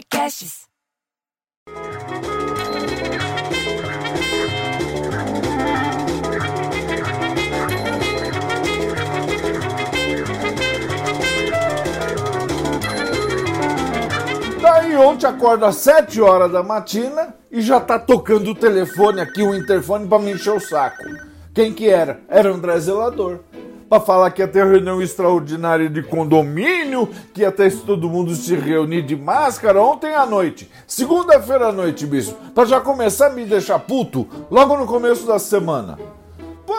Podcasts. Daí ontem acorda às 7 horas da matina e já tá tocando o telefone aqui, o interfone, pra me encher o saco. Quem que era? Era André Zelador. Pra falar que ia ter reunião extraordinária de condomínio, que ia ter todo mundo se reunir de máscara ontem à noite. Segunda-feira à noite, bicho. Pra já começar a me deixar puto logo no começo da semana. Pô,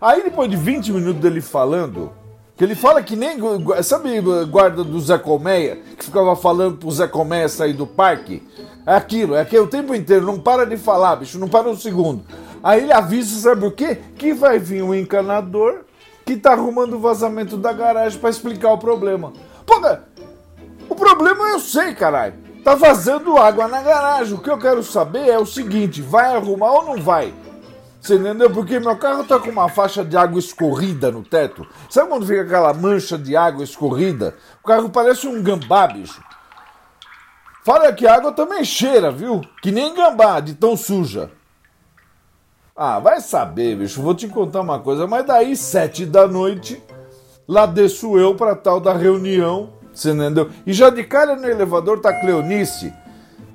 aí depois de 20 minutos dele falando, que ele fala que nem. Sabe guarda do Zé Colmeia? Que ficava falando pro Zé Colmeia sair do parque? É aquilo, é aquilo o tempo inteiro, não para de falar, bicho, não para um segundo. Aí ele avisa, sabe o quê? Que vai vir um encanador que tá arrumando o vazamento da garagem para explicar o problema. Pô, o problema eu sei, caralho. Tá vazando água na garagem. O que eu quero saber é o seguinte: vai arrumar ou não vai? Você entendeu? Porque meu carro tá com uma faixa de água escorrida no teto. Sabe quando fica aquela mancha de água escorrida? O carro parece um gambá, bicho. Fala que a água também cheira, viu? Que nem gambá, de tão suja. Ah, vai saber, bicho. Vou te contar uma coisa. Mas daí, sete da noite, lá desço eu pra tal da reunião. Você entendeu? E já de cara no elevador tá Cleonice,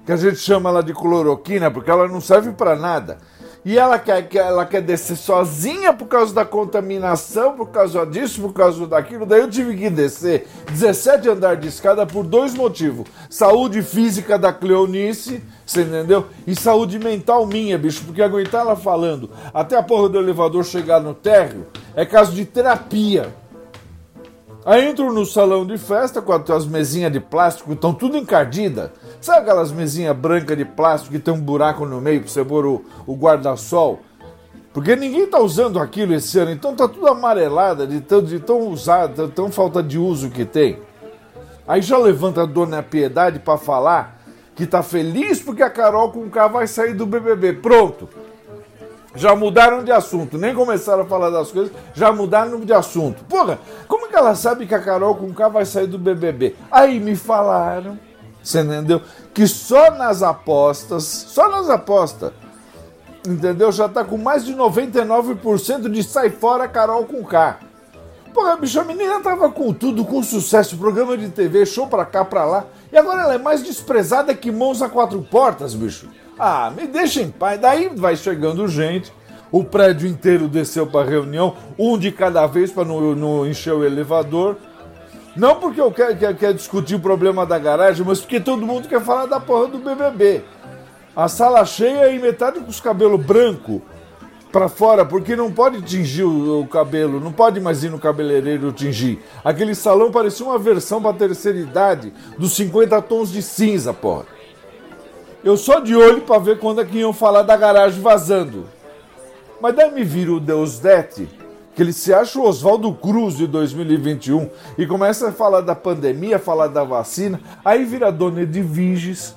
que a gente chama ela de cloroquina, porque ela não serve para nada. E ela quer, ela quer descer sozinha por causa da contaminação, por causa disso, por causa daquilo. Daí eu tive que descer 17 andares de escada por dois motivos: saúde física da Cleonice, você entendeu? E saúde mental minha, bicho, porque aguentar ela falando até a porra do elevador chegar no térreo é caso de terapia. Aí entro no salão de festa com as mesinhas de plástico, estão tudo encardidas. Sabe aquelas mesinhas brancas de plástico que tem um buraco no meio para você pôr o, o guarda-sol? Porque ninguém está usando aquilo esse ano, então tá tudo amarelada de tão, de tão usado, de tão falta de uso que tem. Aí já levanta a dona Piedade para falar que tá feliz porque a Carol com K vai sair do BBB. Pronto. Já mudaram de assunto, nem começaram a falar das coisas, já mudaram de assunto. Porra, como é que ela sabe que a Carol com K vai sair do BBB? Aí me falaram, você entendeu? Que só nas apostas, só nas apostas, entendeu? Já tá com mais de 99% de sai fora Carol com K. Porra, bicho, a menina tava com tudo, com sucesso, programa de TV, show pra cá, pra lá. E agora ela é mais desprezada que mãos a quatro portas, bicho. Ah, me deixa em paz. Daí vai chegando gente, o prédio inteiro desceu para reunião, um de cada vez para não, não, encher o elevador. Não porque eu quero, quero, quero, discutir o problema da garagem, mas porque todo mundo quer falar da porra do BBB. A sala cheia e metade com os cabelos brancos para fora, porque não pode tingir o, o, cabelo, não pode mais ir no cabeleireiro tingir. Aquele salão parecia uma versão para terceira idade dos 50 tons de cinza, porra. Eu só de olho para ver quando é que iam falar da garagem vazando. Mas daí me vira o Deus Dete, que ele se acha o Oswaldo Cruz de 2021 e começa a falar da pandemia, falar da vacina. Aí vira dona Edviges,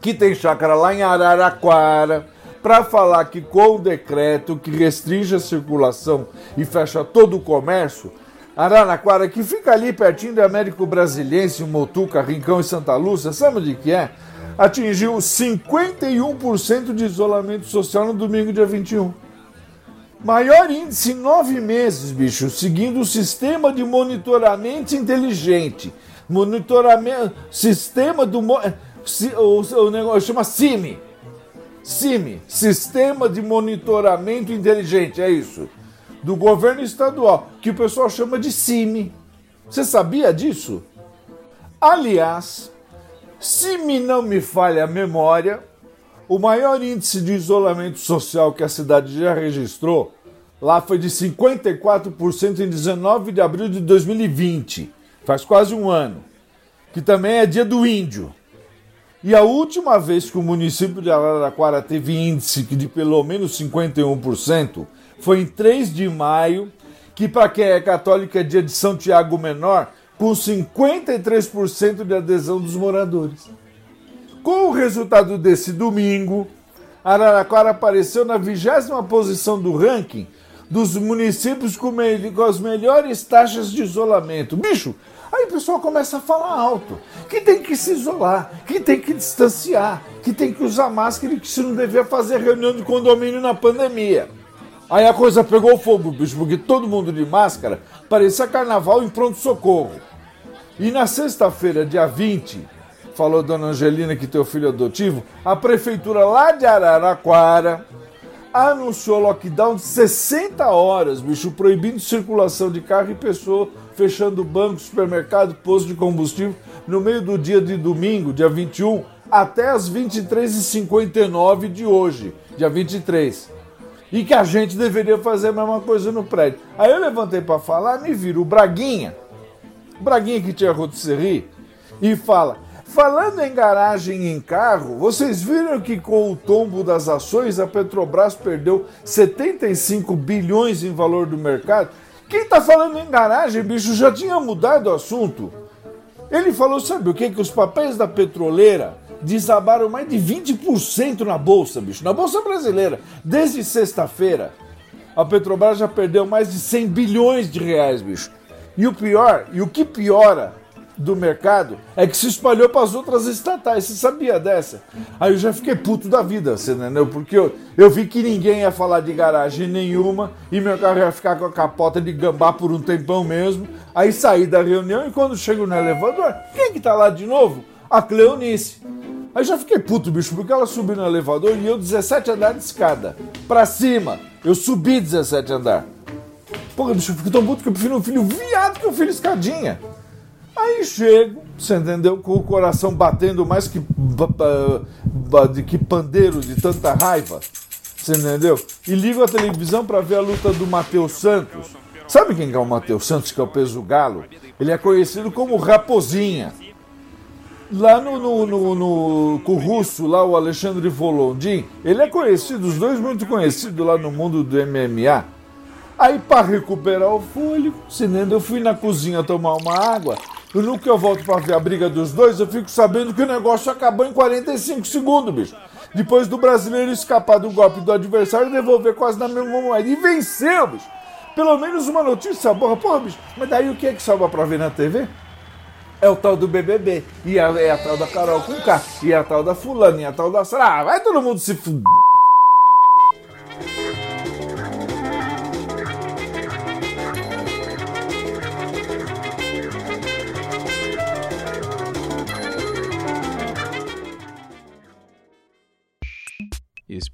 que tem chácara lá em Araraquara, para falar que com o decreto que restringe a circulação e fecha todo o comércio, Araraquara, que fica ali pertinho do Américo Brasiliense, Motuca, Rincão e Santa Lúcia, sabe de que é? Atingiu 51% de isolamento social no domingo, dia 21. Maior índice em nove meses, bicho, seguindo o sistema de monitoramento inteligente. Monitoramento. Sistema do. O, o negócio chama CIMI. CIMI Sistema de Monitoramento Inteligente, é isso. Do governo estadual, que o pessoal chama de CIMI. Você sabia disso? Aliás, se me não me falha a memória, o maior índice de isolamento social que a cidade já registrou lá foi de 54% em 19 de abril de 2020, faz quase um ano, que também é dia do índio. E a última vez que o município de Araraquara teve índice de pelo menos 51% foi em 3 de maio, que para quem é católico é dia de São Tiago Menor, com 53% de adesão dos moradores. Com o resultado desse domingo, Araraquara apareceu na vigésima posição do ranking dos municípios com, as melhores taxas de isolamento. Bicho, Aí o pessoal começa a falar alto, que tem que se isolar, que tem que distanciar, que tem que usar máscara e que se não devia fazer reunião de condomínio na pandemia. Aí a coisa pegou fogo, bicho, porque todo mundo de máscara parecia carnaval em pronto-socorro. E na sexta-feira, dia 20, falou Dona Angelina que teu filho adotivo, a prefeitura lá de Araraquara anunciou lockdown de 60 horas, bicho, proibindo circulação de carro e pessoa, fechando banco, supermercado, posto de combustível no meio do dia de domingo, dia 21, até as 23h59 de hoje, dia 23. E que a gente deveria fazer a mesma coisa no prédio. Aí eu levantei para falar, me vira o Braguinha, Braguinha que tinha rotisserie, e fala: Falando em garagem em carro, vocês viram que com o tombo das ações a Petrobras perdeu 75 bilhões em valor do mercado? Quem está falando em garagem, bicho, já tinha mudado o assunto. Ele falou, sabe o que? Que os papéis da petroleira desabaram mais de 20% na bolsa, bicho, na bolsa brasileira, desde sexta-feira. A Petrobras já perdeu mais de 100 bilhões de reais, bicho. E o pior, e o que piora do mercado é que se espalhou para as outras estatais. Você sabia dessa? Aí eu já fiquei puto da vida, você entendeu? Porque eu, eu vi que ninguém ia falar de garagem nenhuma e meu carro ia ficar com a capota de gambá por um tempão mesmo. Aí saí da reunião e quando chego no elevador, quem que tá lá de novo? A Cleonice. Aí já fiquei puto, bicho, porque ela subiu no elevador e eu 17 andares de escada. Pra cima. Eu subi 17 andares. Porra, bicho, eu fico tão puto que eu prefiro um filho viado que um filho escadinha. Aí chego, você entendeu? Com o coração batendo mais que, que pandeiro de tanta raiva. Você entendeu? E ligo a televisão para ver a luta do Matheus Santos. Sabe quem é o Matheus Santos, que é o peso galo? Ele é conhecido como Raposinha. Lá no, no, no, no, com o russo, lá o Alexandre Volondin, ele é conhecido, os dois muito conhecidos lá no mundo do MMA. Aí, para recuperar o fôlego, eu fui na cozinha tomar uma água. E no que eu volto para ver a briga dos dois, eu fico sabendo que o negócio acabou em 45 segundos, bicho. Depois do brasileiro escapar do golpe do adversário devolver quase na mesma moeda. E venceu, bicho. Pelo menos uma notícia boa. Porra, bicho, mas daí o que é que salva para ver na TV? É o tal do BBB. E a, é a tal da Carol com K. E a tal da fulana. E a tal da Sara. Ah, vai todo mundo se fuder.